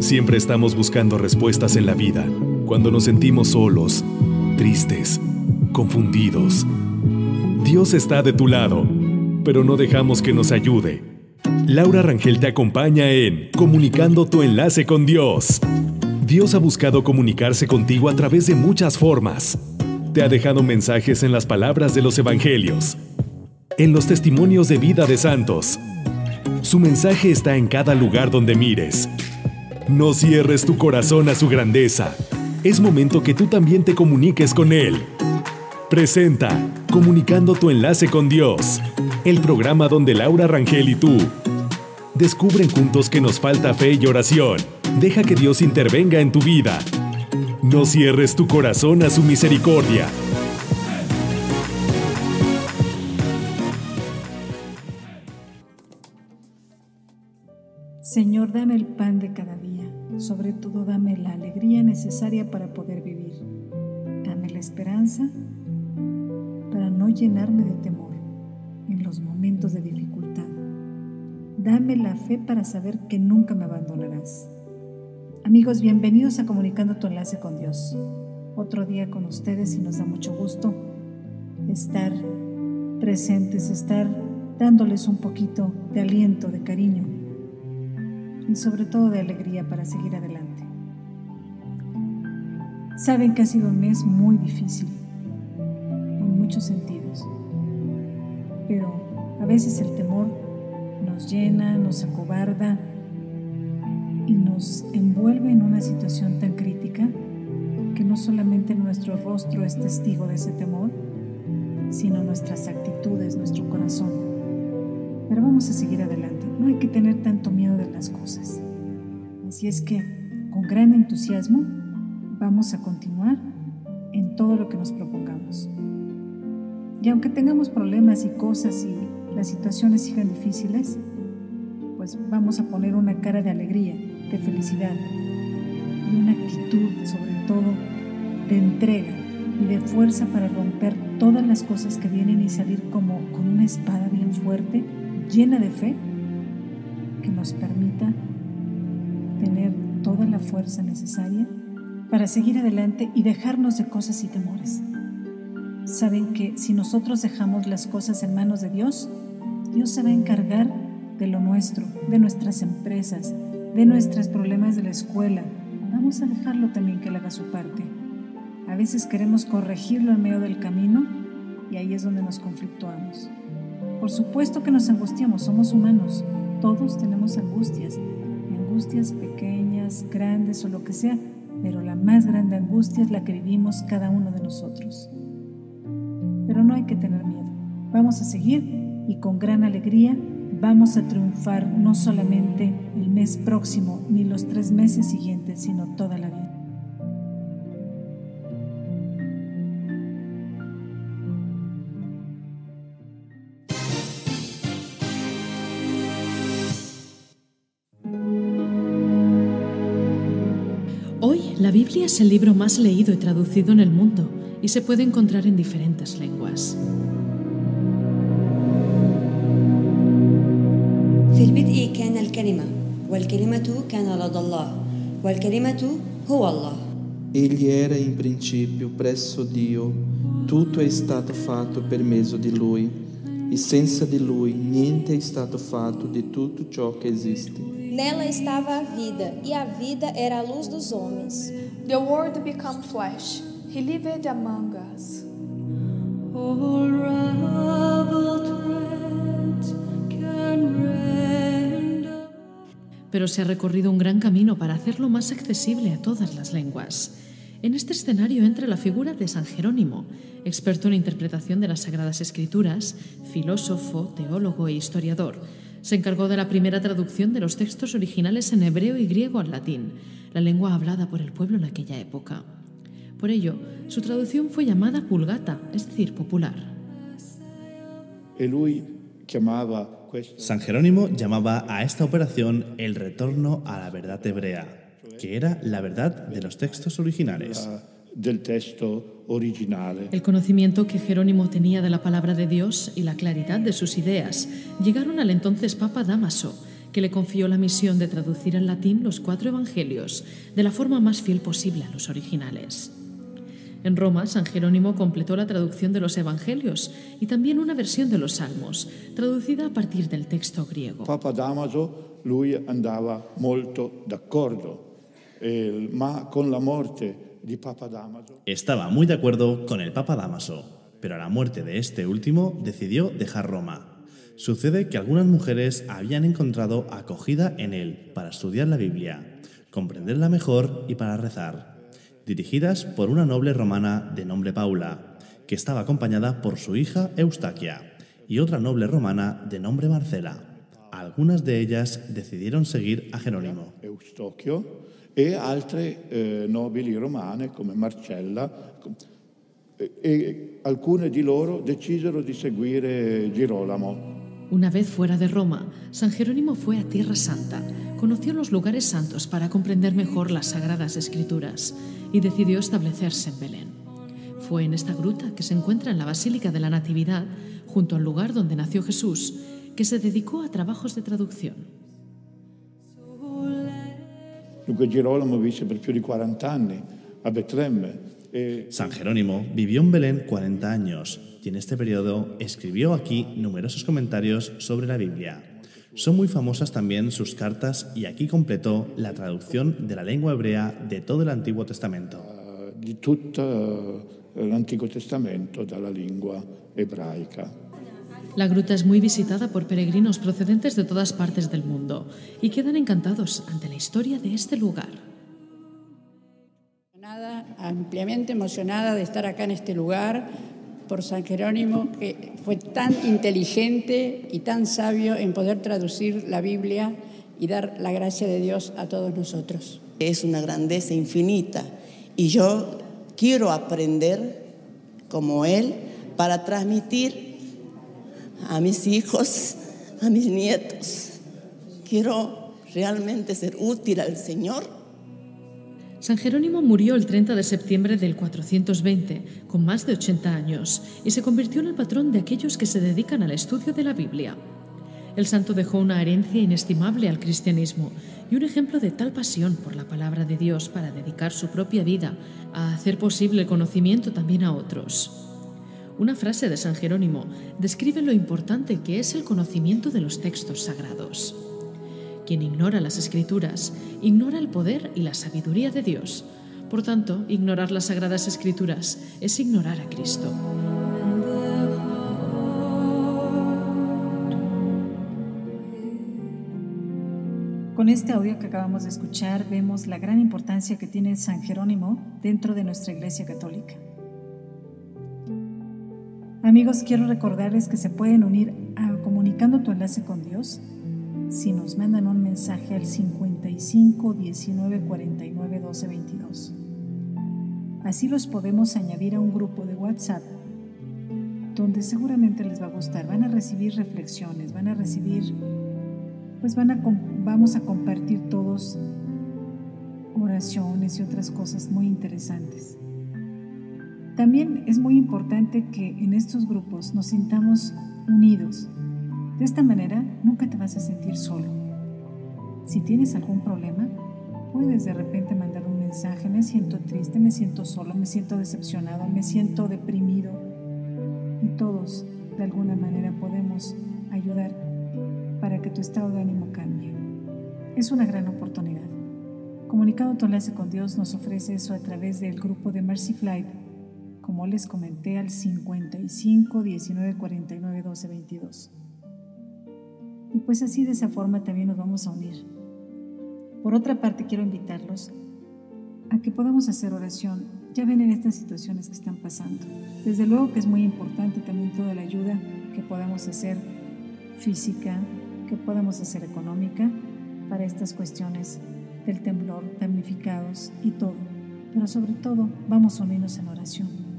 Siempre estamos buscando respuestas en la vida cuando nos sentimos solos, tristes, confundidos. Dios está de tu lado, pero no dejamos que nos ayude. Laura Rangel te acompaña en Comunicando tu enlace con Dios. Dios ha buscado comunicarse contigo a través de muchas formas. Te ha dejado mensajes en las palabras de los evangelios, en los testimonios de vida de santos. Su mensaje está en cada lugar donde mires no cierres tu corazón a su grandeza. Es momento que tú también te comuniques con Él. Presenta Comunicando tu enlace con Dios, el programa donde Laura Rangel y tú descubren juntos que nos falta fe y oración. Deja que Dios intervenga en tu vida. No cierres tu corazón a su misericordia. Señor, dame el pan de cada día sobre todo dame la alegría necesaria para poder vivir. Dame la esperanza para no llenarme de temor en los momentos de dificultad. Dame la fe para saber que nunca me abandonarás. Amigos, bienvenidos a Comunicando tu enlace con Dios. Otro día con ustedes y nos da mucho gusto estar presentes, estar dándoles un poquito de aliento, de cariño y sobre todo de alegría para seguir adelante. Saben que ha sido un mes muy difícil en muchos sentidos, pero a veces el temor nos llena, nos acobarda y nos envuelve en una situación tan crítica que no solamente nuestro rostro es testigo de ese temor, sino nuestras actitudes, nuestro corazón. Pero vamos a seguir adelante. No hay que tener tanto miedo de las cosas. Así es que, con gran entusiasmo, vamos a continuar en todo lo que nos propongamos. Y aunque tengamos problemas y cosas y las situaciones sigan difíciles, pues vamos a poner una cara de alegría, de felicidad y una actitud sobre todo de entrega y de fuerza para romper todas las cosas que vienen y salir como con una espada bien fuerte, llena de fe que nos permita tener toda la fuerza necesaria para seguir adelante y dejarnos de cosas y temores. Saben que si nosotros dejamos las cosas en manos de Dios, Dios se va a encargar de lo nuestro, de nuestras empresas, de nuestros problemas de la escuela. Vamos a dejarlo también que él haga su parte. A veces queremos corregirlo en medio del camino y ahí es donde nos conflictuamos. Por supuesto que nos angustiamos, somos humanos, todos tenemos angustias, angustias pequeñas, grandes o lo que sea, pero la más grande angustia es la que vivimos cada uno de nosotros. Pero no hay que tener miedo. Vamos a seguir y con gran alegría vamos a triunfar no solamente el mes próximo ni los tres meses siguientes, sino toda la vida. La Biblia es el libro más leído y traducido en el mundo y se puede encontrar en diferentes lenguas. Egli era in principio presso Dio, tutto è stato fatto per mezzo di Lui, e senza di Lui niente è stato fatto di tutto ciò che esiste. Nela estava a vida, e a vida era a luz dos homens. The Word became flesh. He lived among us. Pero se ha recorrido un gran camino para hacerlo más accesible a todas las lenguas. En este escenario entra la figura de San Jerónimo, experto en interpretación de las Sagradas Escrituras, filósofo, teólogo e historiador se encargó de la primera traducción de los textos originales en hebreo y griego al latín, la lengua hablada por el pueblo en aquella época. Por ello, su traducción fue llamada Vulgata, es decir, popular. San Jerónimo llamaba a esta operación el retorno a la verdad hebrea, que era la verdad de los textos originales. Del testo originale. El conocimiento que Jerónimo tenía de la palabra de Dios y la claridad de sus ideas llegaron al entonces Papa Damaso, que le confió la misión de traducir en latín los cuatro evangelios de la forma más fiel posible a los originales. En Roma, San Jerónimo completó la traducción de los evangelios y también una versión de los salmos, traducida a partir del texto griego. Papa Damaso, lui andava molto d'accordo, eh, ma con la morte Estaba muy de acuerdo con el Papa Damaso, pero a la muerte de este último decidió dejar Roma. Sucede que algunas mujeres habían encontrado acogida en él para estudiar la Biblia, comprenderla mejor y para rezar, dirigidas por una noble romana de nombre Paula, que estaba acompañada por su hija Eustaquia, y otra noble romana de nombre Marcela. Algunas de ellas decidieron seguir a Jerónimo. E altre eh, nobili romane come Marcella e, e alcune di loro decisero di seguire Girolamo. Una vez fuera de Roma, San Jerónimo fue a Tierra Santa, conoció los lugares santos para comprender mejor las sagradas escrituras y decidió establecerse en Belén. Fue en esta gruta que se encuentra en la Basílica de la Natividad, junto al lugar donde nació Jesús, que se dedicó a trabajos de traducción. Dunque Girolamo per più di 40 anni a Betlemme e San Jerónimo vivió en Belén 40 años y en este periodo escribió aquí numerosos comentarios sobre la Biblia. Son muy famosas también sus cartas y aquí completó la traducción de la lengua hebrea de todo el Antiguo Testamento. eh, di tutto eh, l'Antico Testamento dalla lingua ebraica. La gruta es muy visitada por peregrinos procedentes de todas partes del mundo y quedan encantados ante la historia de este lugar. Ampliamente emocionada de estar acá en este lugar por San Jerónimo, que fue tan inteligente y tan sabio en poder traducir la Biblia y dar la gracia de Dios a todos nosotros. Es una grandeza infinita y yo quiero aprender como Él para transmitir a mis hijos, a mis nietos. Quiero realmente ser útil al Señor. San Jerónimo murió el 30 de septiembre del 420, con más de 80 años, y se convirtió en el patrón de aquellos que se dedican al estudio de la Biblia. El santo dejó una herencia inestimable al cristianismo y un ejemplo de tal pasión por la palabra de Dios para dedicar su propia vida a hacer posible el conocimiento también a otros. Una frase de San Jerónimo describe lo importante que es el conocimiento de los textos sagrados. Quien ignora las escrituras, ignora el poder y la sabiduría de Dios. Por tanto, ignorar las sagradas escrituras es ignorar a Cristo. Con este audio que acabamos de escuchar vemos la gran importancia que tiene San Jerónimo dentro de nuestra Iglesia Católica. Amigos, quiero recordarles que se pueden unir a Comunicando tu enlace con Dios si nos mandan un mensaje al 55 19 49 12 22. Así los podemos añadir a un grupo de WhatsApp donde seguramente les va a gustar. Van a recibir reflexiones, van a recibir, pues van a, vamos a compartir todos oraciones y otras cosas muy interesantes. También es muy importante que en estos grupos nos sintamos unidos. De esta manera nunca te vas a sentir solo. Si tienes algún problema, puedes de repente mandar un mensaje, me siento triste, me siento solo, me siento decepcionado, me siento deprimido. Y todos, de alguna manera, podemos ayudar para que tu estado de ánimo cambie. Es una gran oportunidad. Comunicado tu enlace con Dios nos ofrece eso a través del grupo de Mercy Flight como les comenté, al 55 19 49 12 22. Y pues así de esa forma también nos vamos a unir. Por otra parte, quiero invitarlos a que podamos hacer oración. Ya ven en estas situaciones que están pasando. Desde luego que es muy importante también toda la ayuda que podamos hacer física, que podamos hacer económica para estas cuestiones del temblor, damnificados y todo. Pero sobre todo, vamos a unirnos en oración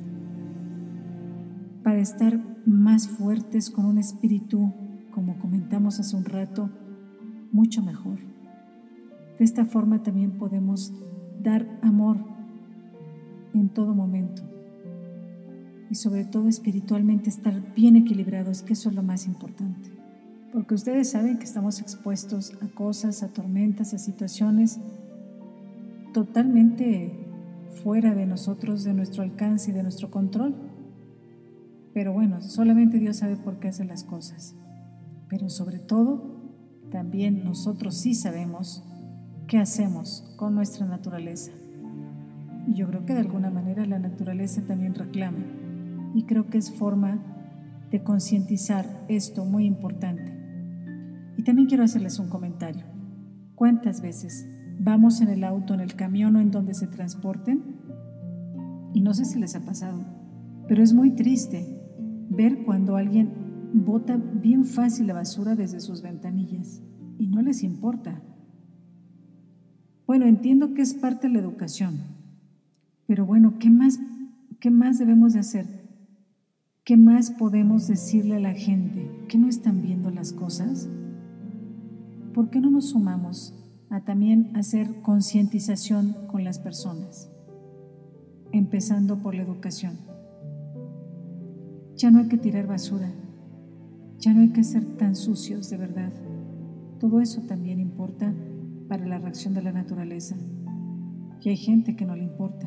estar más fuertes con un espíritu, como comentamos hace un rato, mucho mejor. De esta forma también podemos dar amor en todo momento. Y sobre todo espiritualmente estar bien equilibrados, que eso es lo más importante. Porque ustedes saben que estamos expuestos a cosas, a tormentas, a situaciones totalmente fuera de nosotros, de nuestro alcance y de nuestro control. Pero bueno, solamente Dios sabe por qué hace las cosas. Pero sobre todo, también nosotros sí sabemos qué hacemos con nuestra naturaleza. Y yo creo que de alguna manera la naturaleza también reclama. Y creo que es forma de concientizar esto muy importante. Y también quiero hacerles un comentario. ¿Cuántas veces vamos en el auto, en el camión o en donde se transporten? Y no sé si les ha pasado, pero es muy triste ver cuando alguien bota bien fácil la basura desde sus ventanillas y no les importa. Bueno, entiendo que es parte de la educación, pero bueno, ¿qué más, qué más debemos de hacer? ¿Qué más podemos decirle a la gente? ¿Que no están viendo las cosas? ¿Por qué no nos sumamos a también hacer concientización con las personas? Empezando por la educación. Ya no hay que tirar basura, ya no hay que ser tan sucios de verdad. Todo eso también importa para la reacción de la naturaleza. Y hay gente que no le importa.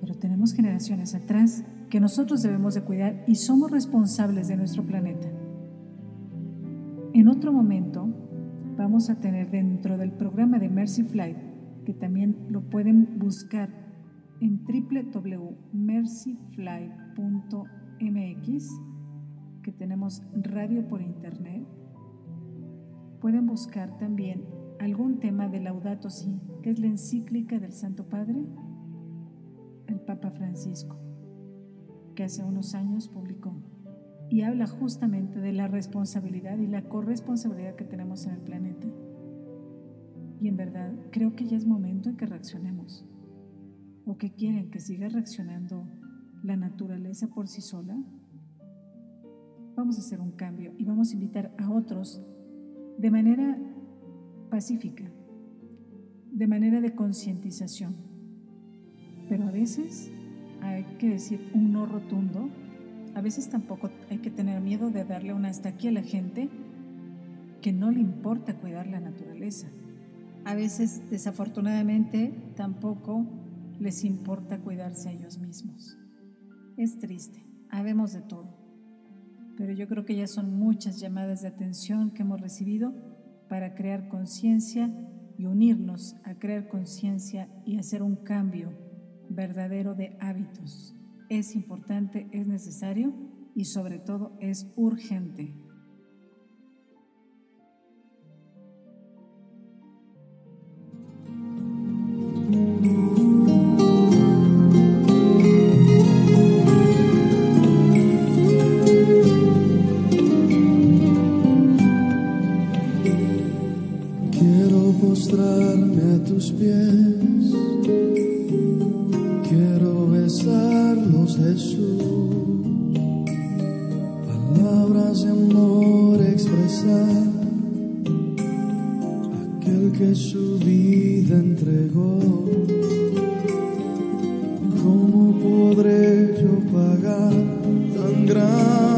Pero tenemos generaciones atrás que nosotros debemos de cuidar y somos responsables de nuestro planeta. En otro momento vamos a tener dentro del programa de Mercy Flight, que también lo pueden buscar en www.mercyflight.mx, que tenemos radio por internet pueden buscar también algún tema de Laudato Si, que es la encíclica del Santo Padre, el Papa Francisco, que hace unos años publicó y habla justamente de la responsabilidad y la corresponsabilidad que tenemos en el planeta. Y en verdad creo que ya es momento en que reaccionemos. ¿O que quieren que siga reaccionando la naturaleza por sí sola? Vamos a hacer un cambio y vamos a invitar a otros de manera pacífica, de manera de concientización. Pero a veces hay que decir un no rotundo, a veces tampoco hay que tener miedo de darle una hasta aquí a la gente que no le importa cuidar la naturaleza. A veces, desafortunadamente, tampoco les importa cuidarse a ellos mismos. Es triste, habemos de todo pero yo creo que ya son muchas llamadas de atención que hemos recibido para crear conciencia y unirnos a crear conciencia y hacer un cambio verdadero de hábitos. Es importante, es necesario y sobre todo es urgente. su vida entregó. ¿Cómo podré yo pagar tan grande?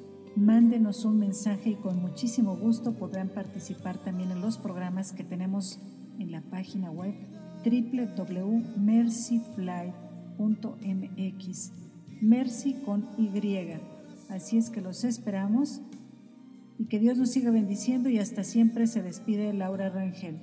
Mándenos un mensaje y con muchísimo gusto podrán participar también en los programas que tenemos en la página web www.mercyfly.mx. Mercy con Y. Así es que los esperamos y que Dios nos siga bendiciendo y hasta siempre se despide Laura Rangel.